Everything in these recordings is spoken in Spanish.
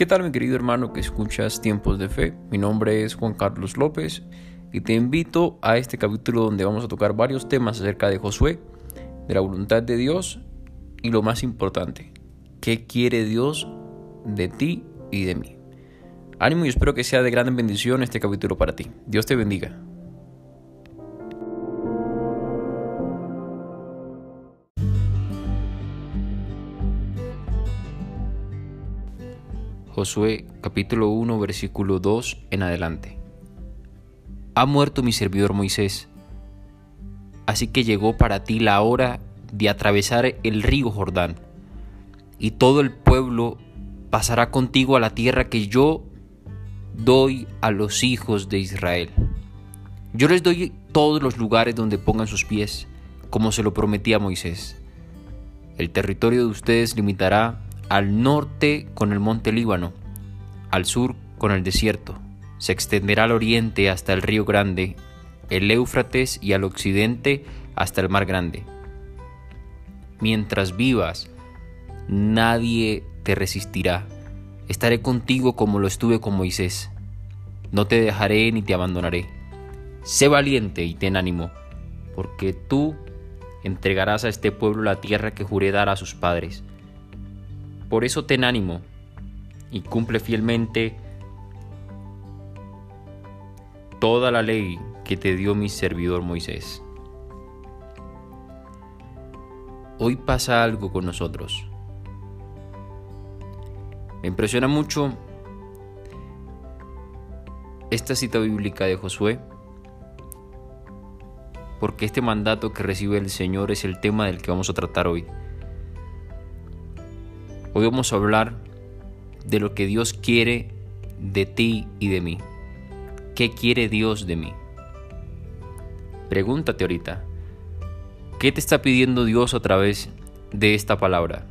¿Qué tal mi querido hermano que escuchas Tiempos de Fe? Mi nombre es Juan Carlos López y te invito a este capítulo donde vamos a tocar varios temas acerca de Josué, de la voluntad de Dios y lo más importante, ¿qué quiere Dios de ti y de mí? Ánimo y espero que sea de gran bendición este capítulo para ti. Dios te bendiga. Josué capítulo 1 versículo 2 en adelante. Ha muerto mi servidor Moisés, así que llegó para ti la hora de atravesar el río Jordán, y todo el pueblo pasará contigo a la tierra que yo doy a los hijos de Israel. Yo les doy todos los lugares donde pongan sus pies, como se lo prometí a Moisés. El territorio de ustedes limitará al norte con el monte Líbano, al sur con el desierto. Se extenderá al oriente hasta el río Grande, el Éufrates y al occidente hasta el mar Grande. Mientras vivas, nadie te resistirá. Estaré contigo como lo estuve con Moisés. No te dejaré ni te abandonaré. Sé valiente y ten ánimo, porque tú entregarás a este pueblo la tierra que juré dar a sus padres por eso ten ánimo y cumple fielmente toda la ley que te dio mi servidor Moisés. Hoy pasa algo con nosotros. Me impresiona mucho esta cita bíblica de Josué, porque este mandato que recibe el Señor es el tema del que vamos a tratar hoy. Hoy vamos a hablar de lo que Dios quiere de ti y de mí. ¿Qué quiere Dios de mí? Pregúntate ahorita, ¿qué te está pidiendo Dios a través de esta palabra?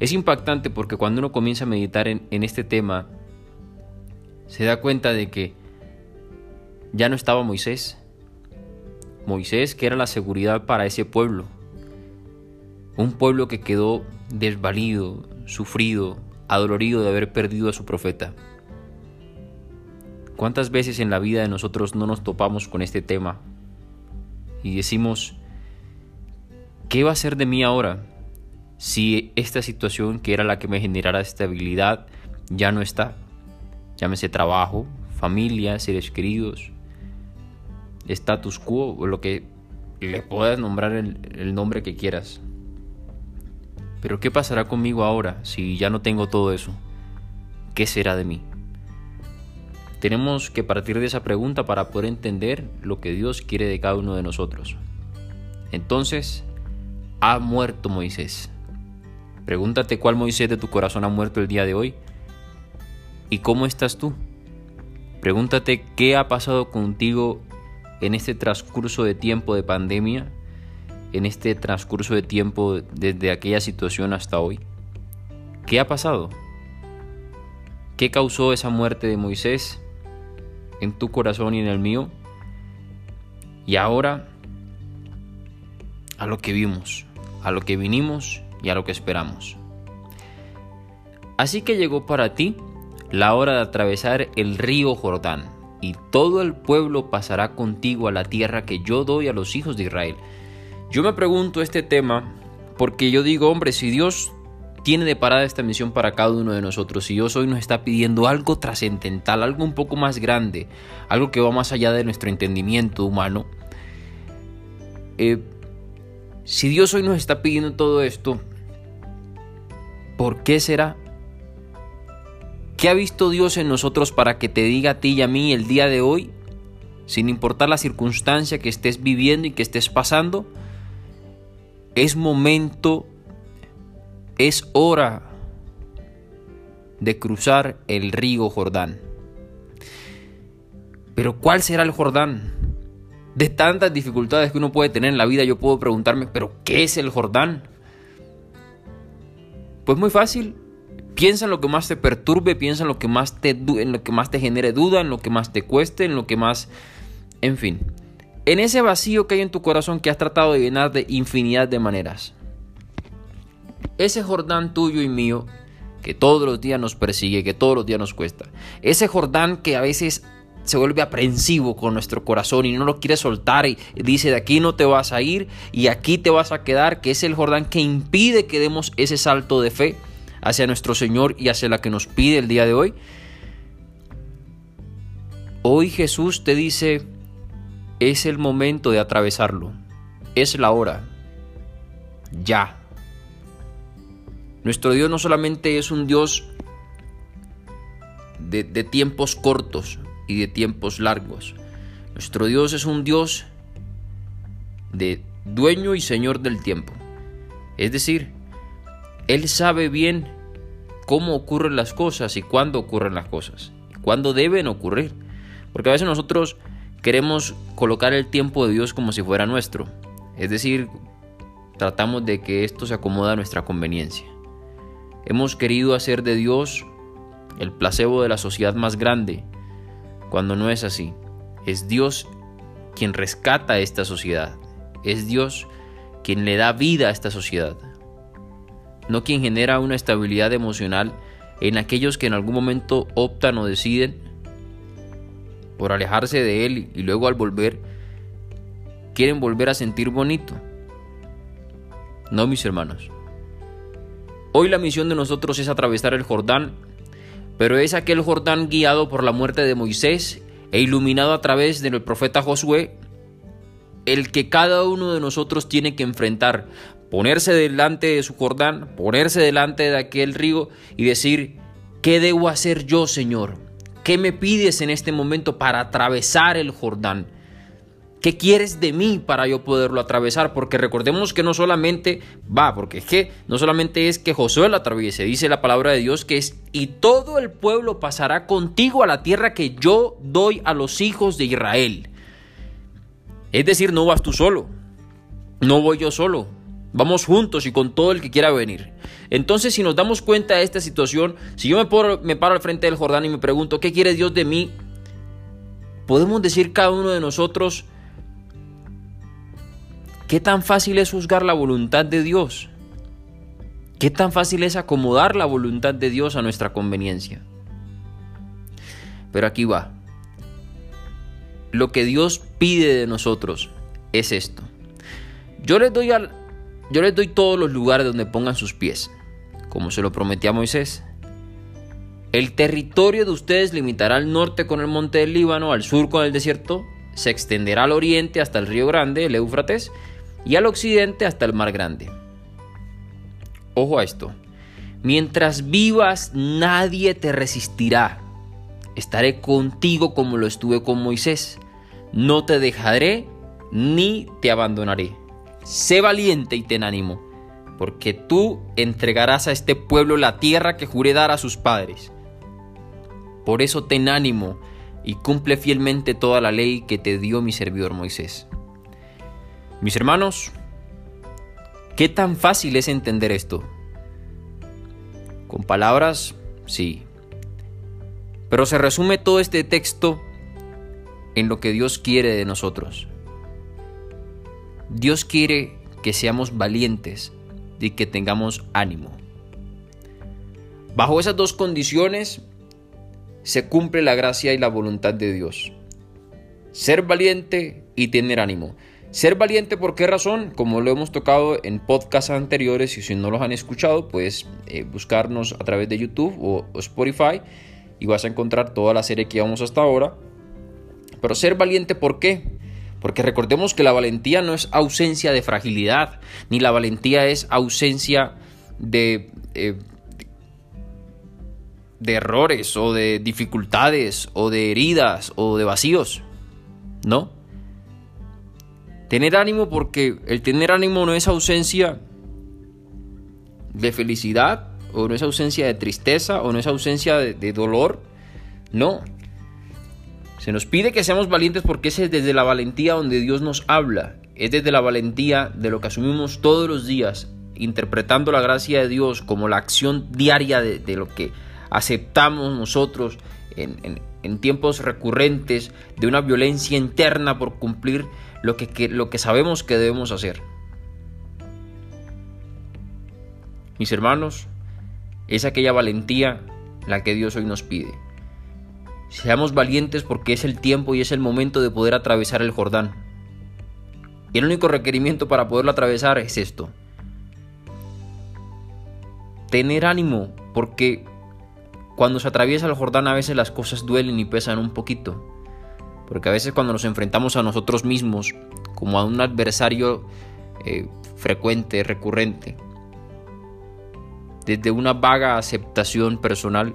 Es impactante porque cuando uno comienza a meditar en, en este tema, se da cuenta de que ya no estaba Moisés. Moisés que era la seguridad para ese pueblo. Un pueblo que quedó desvalido, sufrido, adolorido de haber perdido a su profeta. ¿Cuántas veces en la vida de nosotros no nos topamos con este tema y decimos, ¿qué va a ser de mí ahora si esta situación que era la que me generara estabilidad ya no está? Llámese trabajo, familia, seres queridos, status quo lo que le puedas nombrar el nombre que quieras. Pero ¿qué pasará conmigo ahora si ya no tengo todo eso? ¿Qué será de mí? Tenemos que partir de esa pregunta para poder entender lo que Dios quiere de cada uno de nosotros. Entonces, ha muerto Moisés. Pregúntate cuál Moisés de tu corazón ha muerto el día de hoy y cómo estás tú. Pregúntate qué ha pasado contigo en este transcurso de tiempo de pandemia en este transcurso de tiempo desde aquella situación hasta hoy? ¿Qué ha pasado? ¿Qué causó esa muerte de Moisés en tu corazón y en el mío? Y ahora a lo que vimos, a lo que vinimos y a lo que esperamos. Así que llegó para ti la hora de atravesar el río Jordán, y todo el pueblo pasará contigo a la tierra que yo doy a los hijos de Israel yo me pregunto este tema porque yo digo, hombre, si Dios tiene de parada esta misión para cada uno de nosotros, si Dios hoy nos está pidiendo algo trascendental, algo un poco más grande, algo que va más allá de nuestro entendimiento humano, eh, si Dios hoy nos está pidiendo todo esto, ¿por qué será? ¿Qué ha visto Dios en nosotros para que te diga a ti y a mí el día de hoy, sin importar la circunstancia que estés viviendo y que estés pasando, es momento, es hora de cruzar el río Jordán. Pero ¿cuál será el Jordán? De tantas dificultades que uno puede tener en la vida, yo puedo preguntarme, ¿pero qué es el Jordán? Pues muy fácil. Piensa en lo que más te perturbe, piensa en lo que más te, en lo que más te genere duda, en lo que más te cueste, en lo que más... En fin, en ese vacío que hay en tu corazón que has tratado de llenar de infinidad de maneras. Ese Jordán tuyo y mío que todos los días nos persigue, que todos los días nos cuesta. Ese Jordán que a veces se vuelve aprensivo con nuestro corazón y no lo quiere soltar y dice de aquí no te vas a ir y aquí te vas a quedar, que es el Jordán que impide que demos ese salto de fe hacia nuestro Señor y hacia la que nos pide el día de hoy. Hoy Jesús te dice, es el momento de atravesarlo, es la hora, ya. Nuestro Dios no solamente es un Dios de, tiempos cortos, y de tiempos largos. Nuestro Dios es un Dios de dueño y señor del tiempo. Es decir, Él sabe bien cómo ocurren las cosas y cuándo ocurren las cosas, y cuándo deben ocurrir. Porque a veces nosotros queremos colocar el tiempo de Dios como si fuera nuestro. Es decir, tratamos de que esto se acomoda a nuestra conveniencia. Hemos querido hacer de Dios el placebo de la sociedad más grande cuando no es así. Es Dios quien rescata a esta sociedad. Es Dios quien le da vida a esta sociedad. No quien genera una estabilidad emocional en aquellos que en algún momento optan o deciden por alejarse de Él y luego al volver quieren volver a sentir bonito. No, mis hermanos. Hoy la misión de nosotros es atravesar el Jordán pero es aquel Jordán guiado por la muerte de Moisés e iluminado a través del profeta Josué, el que cada uno de nosotros tiene que enfrentar, ponerse delante de su Jordán, ponerse delante de aquel río y decir, ¿qué debo hacer yo, Señor? ¿Qué me pides en este momento para atravesar el Jordán? ¿Qué quieres de mí para yo poderlo atravesar? Porque recordemos que no solamente va, porque es que no solamente es que Josué lo atraviese, dice la palabra de Dios que es, y todo el pueblo pasará contigo a la tierra que yo doy a los hijos de Israel. Es decir, no vas tú solo, no voy yo solo, vamos juntos y con todo el que quiera venir. Entonces, si nos damos cuenta de esta situación, si yo me, me paro al frente del Jordán y me pregunto, ¿qué quiere Dios de mí? Podemos decir cada uno de nosotros, ¿Qué tan fácil es juzgar la voluntad de Dios? ¿Qué tan fácil es acomodar la voluntad de Dios a nuestra conveniencia? Pero aquí va. Lo que Dios pide de nosotros es esto. Yo les doy al, yo les doy todos los lugares donde pongan sus pies, como se lo prometí a Moisés. El territorio de ustedes limitará al norte con el monte del Líbano, al sur con el desierto, se extenderá al oriente hasta el río Grande, el Éufrates, y al occidente hasta el Mar Grande. Ojo a esto. Mientras vivas nadie te resistirá. Estaré contigo como lo estuve con Moisés. No te dejaré ni te abandonaré. Sé valiente y ten ánimo, porque tú entregarás a este pueblo la tierra que juré dar a sus padres. Por eso ten ánimo y cumple fielmente toda la ley que te dio mi servidor Moisés. Mis hermanos, ¿qué tan fácil es entender esto? Con palabras, sí. Pero se resume todo este texto en lo que Dios quiere de nosotros. Dios quiere que seamos valientes y que tengamos ánimo. Bajo esas dos condiciones se cumple la gracia y la voluntad de Dios. Ser valiente y tener ánimo. Ser valiente, ¿por qué razón? Como lo hemos tocado en podcasts anteriores y si no los han escuchado, puedes eh, buscarnos a través de YouTube o, Spotify y vas a encontrar toda la serie que llevamos hasta ahora. Pero ser valiente, ¿por qué? Porque recordemos que la valentía no es ausencia de fragilidad, ni la valentía es ausencia de, eh, de errores o de dificultades o de heridas o de vacíos. ¿No? Tener ánimo porque el tener ánimo no es ausencia de felicidad o no es ausencia de tristeza o no es ausencia de, dolor. No. Se nos pide que seamos valientes porque es desde la valentía donde Dios nos habla. Es desde la valentía de lo que asumimos todos los días, interpretando la gracia de Dios como la acción diaria de, lo que aceptamos nosotros en, tiempos recurrentes de una violencia interna por cumplir lo que sabemos que debemos hacer. Mis hermanos, Es aquella valentía la que Dios hoy nos pide. Seamos valientes porque es el tiempo y es el momento de poder atravesar el Jordán. Y el único requerimiento para poderlo atravesar es esto. Tener ánimo porque cuando se atraviesa el Jordán a veces las cosas duelen y pesan un poquito. Porque a veces cuando nos enfrentamos a nosotros mismos como a un adversario eh, frecuente, recurrente, desde una vaga aceptación personal,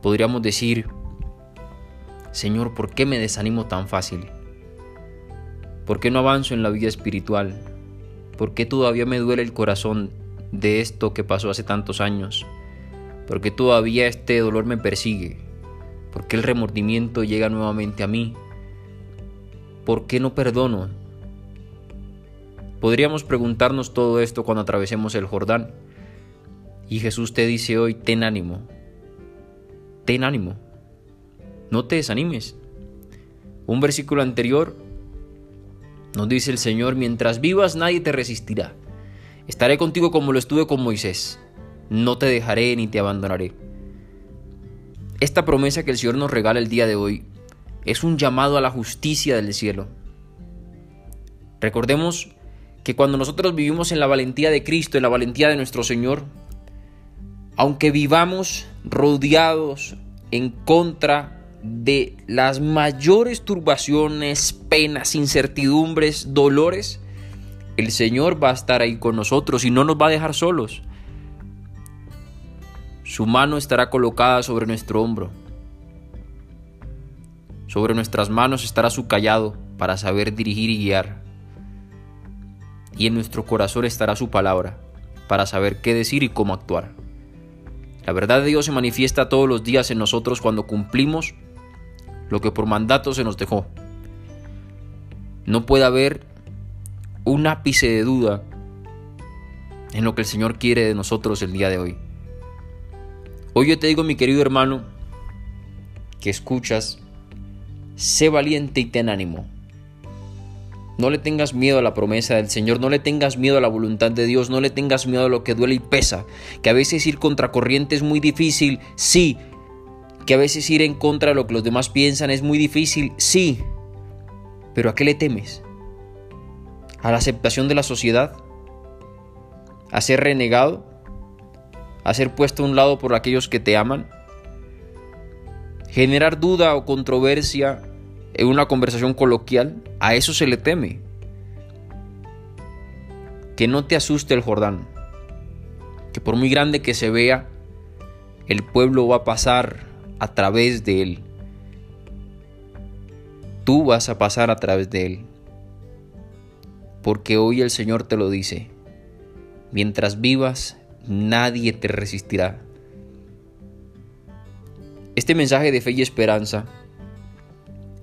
podríamos decir, Señor, ¿por qué me desanimo tan fácil? ¿Por qué no avanzo en la vida espiritual? ¿Por qué todavía me duele el corazón de esto que pasó hace tantos años? ¿Por qué todavía este dolor me persigue? ¿Por qué el remordimiento llega nuevamente a mí? ¿Por qué no perdono? Podríamos preguntarnos todo esto cuando atravesemos el Jordán. Y Jesús te dice hoy, ten ánimo, ten ánimo, no te desanimes. Un versículo anterior nos dice el Señor, mientras vivas nadie te resistirá. Estaré contigo como lo estuve con Moisés. No te dejaré ni te abandonaré. Esta promesa que el Señor nos regala el día de hoy es un llamado a la justicia del cielo. Recordemos que cuando nosotros vivimos en la valentía de Cristo, en la valentía de nuestro Señor, aunque vivamos rodeados en contra de las mayores turbaciones, penas, incertidumbres, dolores, el Señor va a estar ahí con nosotros y no nos va a dejar solos. Su mano estará colocada sobre nuestro hombro. Sobre nuestras manos estará su callado para saber dirigir y guiar. Y en nuestro corazón estará su palabra para saber qué decir y cómo actuar. La verdad de Dios se manifiesta todos los días en nosotros cuando cumplimos lo que por mandato se nos dejó. No puede haber un ápice de duda en lo que el Señor quiere de nosotros el día de hoy. Hoy yo te digo, mi querido hermano, que escuchas, sé valiente y ten ánimo. No le tengas miedo a la promesa del Señor, no le tengas miedo a la voluntad de Dios, no le tengas miedo a lo que duele y pesa, que a veces ir contra corriente es muy difícil, sí, que a veces ir en contra de lo que los demás piensan es muy difícil, sí, pero ¿a qué le temes? ¿A la aceptación de la sociedad? ¿A ser renegado? ¿A ser puesto a un lado por aquellos que te aman? ¿Generar duda o controversia en una conversación coloquial, a eso se le teme. Que no te asuste el Jordán, que por muy grande que se vea, el pueblo va a pasar a través de él. Tú vas a pasar a través de él. Porque hoy el Señor te lo dice. Mientras vivas, nadie te resistirá. Este mensaje de fe y esperanza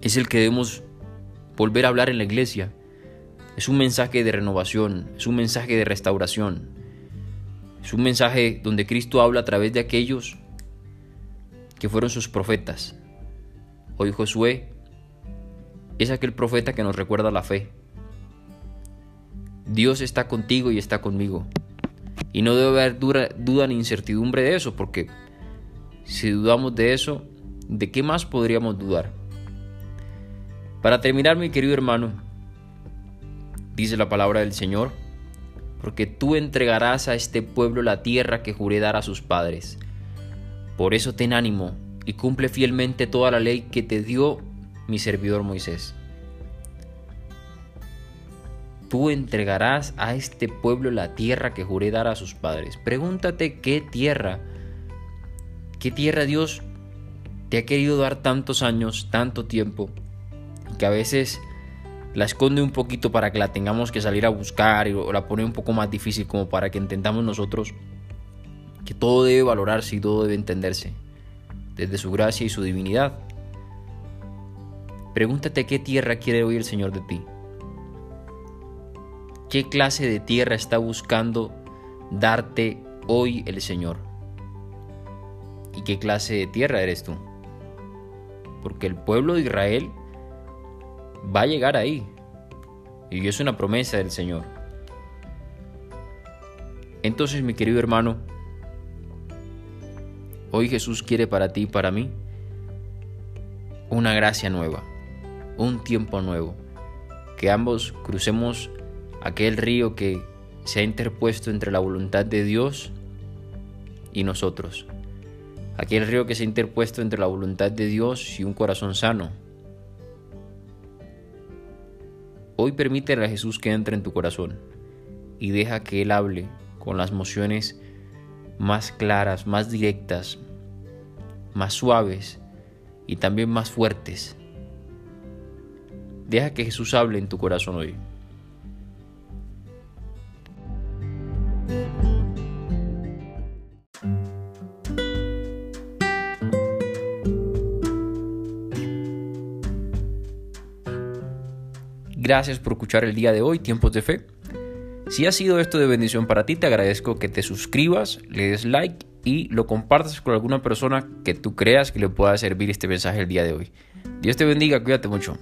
es el que debemos volver a hablar en la iglesia. Es un mensaje de renovación, es un mensaje de restauración. Es un mensaje donde Cristo habla a través de aquellos que fueron sus profetas. Hoy Josué es aquel profeta que nos recuerda la fe. Dios está contigo y está conmigo. Y no debe haber duda, duda ni incertidumbre de eso, porque si dudamos de eso, ¿de qué más podríamos dudar? Para terminar, mi querido hermano, dice la palabra del Señor, porque tú entregarás a este pueblo la tierra que juré dar a sus padres. Por eso ten ánimo y cumple fielmente toda la ley que te dio mi servidor Moisés. Tú entregarás a este pueblo la tierra que juré dar a sus padres. Pregúntate qué tierra, qué tierra Dios te ha querido dar tantos años, tanto tiempo que a veces la esconde un poquito para que la tengamos que salir a buscar o la pone un poco más difícil como para que entendamos nosotros que todo debe valorarse y todo debe entenderse desde su gracia y su divinidad. Pregúntate qué tierra quiere hoy el Señor de ti. ¿Qué clase de tierra está buscando darte hoy el Señor? ¿Y qué clase de tierra eres tú? Porque el pueblo de Israel va a llegar ahí. Y es una promesa del Señor. Entonces, mi querido hermano, Hoy Jesús quiere para ti y para mí una gracia nueva, un tiempo nuevo, que ambos crucemos aquel río que se ha interpuesto entre la voluntad de Dios y nosotros, aquel río que se ha interpuesto entre la voluntad de Dios y un corazón sano. Hoy permítele a Jesús que entre en tu corazón y deja que Él hable con las mociones más claras, más directas, más suaves y también más fuertes. Deja que Jesús hable en tu corazón hoy. Gracias por escuchar el día de hoy, Tiempos de Fe. Si ha sido esto de bendición para ti, te agradezco que te suscribas, le des like y lo compartas con alguna persona que tú creas que le pueda servir este mensaje el día de hoy. Dios te bendiga, cuídate mucho.